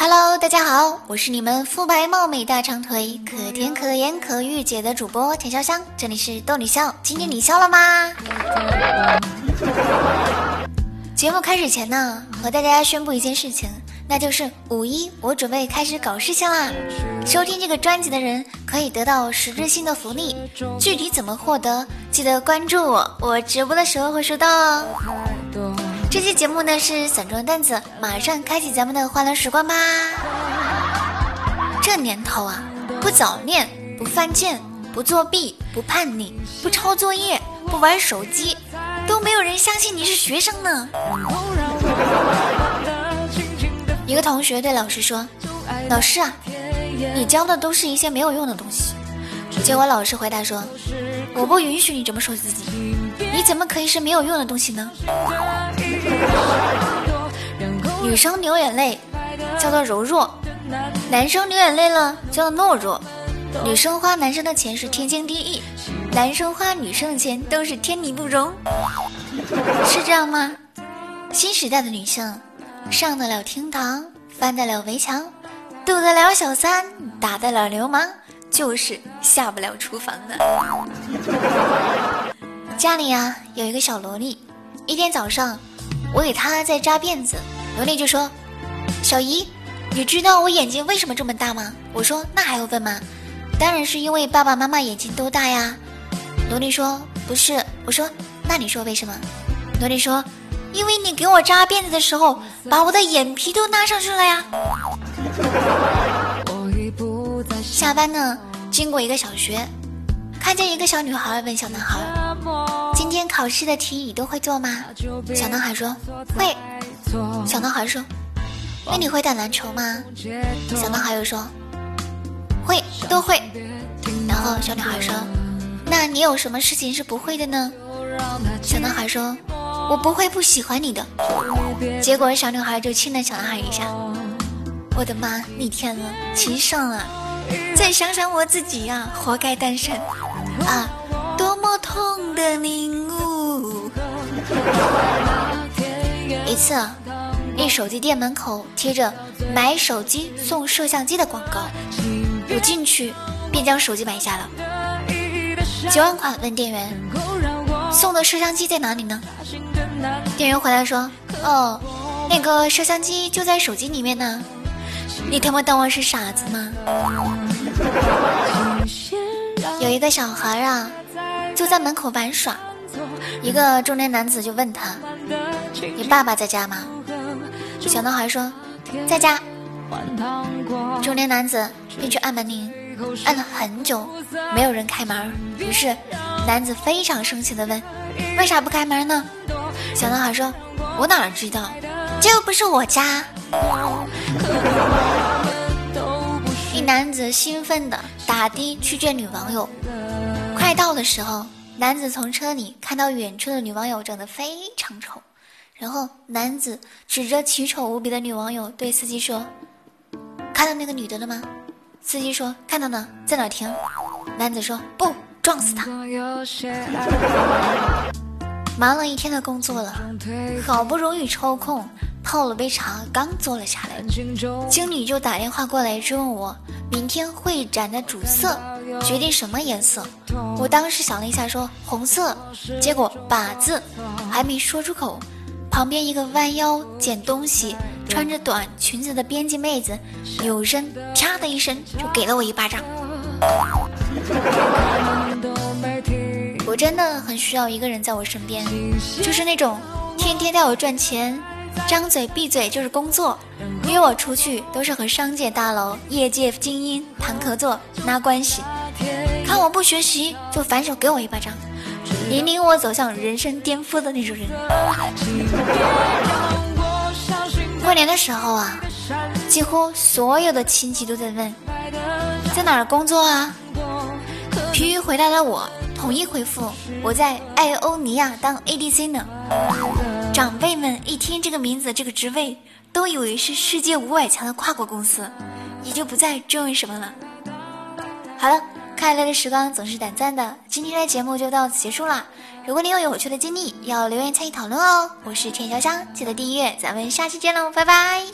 Hello，大家好，我是你们肤白貌美大长腿、可甜可盐可御姐的主播田潇湘，这里是逗你笑，今天你笑了吗？节目开始前呢，和大家宣布一件事情，那就是五一我准备开始搞事情啦！收听这个专辑的人可以得到实质性的福利，具体怎么获得，记得关注我，我直播的时候会收到哦。这期节目呢是散装段子，马上开启咱们的欢乐时光吧。这年头啊，不早恋，不犯贱，不作弊，不叛逆，不抄作业，不玩手机，都没有人相信你是学生呢。一个同学对老师说：“老师啊，你教的都是一些没有用的东西。”结果老师回答说：“我不允许你这么说自己，你怎么可以是没有用的东西呢？”女生流眼泪叫做柔弱，男生流眼泪了叫做懦弱。女生花男生的钱是天经地义，男生花女生的钱都是天理不容，是这样吗？新时代的女性，上得了厅堂，翻得了围墙，渡得了小三，打得了流氓，就是下不了厨房的。家里啊有一个小萝莉，一天早上。我给她在扎辫子，萝莉就说：“小姨，你知道我眼睛为什么这么大吗？”我说：“那还用问吗？当然是因为爸爸妈妈眼睛都大呀。”萝莉说：“不是。”我说：“那你说为什么？”萝莉说：“因为你给我扎辫子的时候，把我的眼皮都拉上去了呀。”下班呢，经过一个小学，看见一个小女孩问小男孩。今天考试的题你都会做吗？小男孩说会。小男孩说，那你会打篮球吗？小男孩又说会，都会。然后小女孩说，那你有什么事情是不会的呢？小男孩说，我不会不喜欢你的。结果小女孩就亲了小男孩一下。我的妈，逆天了，亲上了。再想想我自己呀，活该单身啊。痛的领悟！一次，一手机店门口贴着买手机送摄像机的广告，我进去便将手机买下了。几万块？问店员，送的摄像机在哪里呢？店员回来说：“哦，那个摄像机就在手机里面呢。”你他妈当我是傻子吗？有一个小孩啊。就在门口玩耍，一个中年男子就问他：“你爸爸在家吗？”小男孩说：“在家。”中年男子便去按门铃，按了很久，没有人开门。于是男子非常生气的问：“为啥不开门呢？”小男孩说：“我哪知道，这又不是我家。”一男子兴奋的打的去见女网友。快到的时候，男子从车里看到远处的女网友长得非常丑，然后男子指着奇丑无比的女网友对司机说：“看到那个女的了吗？”司机说：“看到呢，在哪停？”男子说：“不，撞死她。”忙了一天的工作了，好不容易抽空泡了杯茶，刚坐了下来，经理就打电话过来追问我明天会展的主色。决定什么颜色？我当时想了一下，说红色。结果“把”字还没说出口，旁边一个弯腰捡东西、穿着短裙子的编辑妹子，扭身啪的一声就给了我一巴掌。我真的很需要一个人在我身边，就是那种天天带我赚钱，张嘴闭嘴就是工作，约我出去都是和商界大佬、业界精英谈合作、拉关系。看我不学习，就反手给我一巴掌，引领我走向人生巅峰的那种人。过年的时候啊，几乎所有的亲戚都在问，在哪儿工作啊？疲于回答的我，统一回复我在艾欧尼亚当 ADC 呢。长辈们一听这个名字、这个职位，都以为是世界五百强的跨国公司，也就不再追问什么了。好了。快乐的时光总是短暂的。今天的节目就到此结束啦如果你有有趣的经历要留言参与讨论哦。我是田潇湘记得订阅咱们下期见喽拜拜。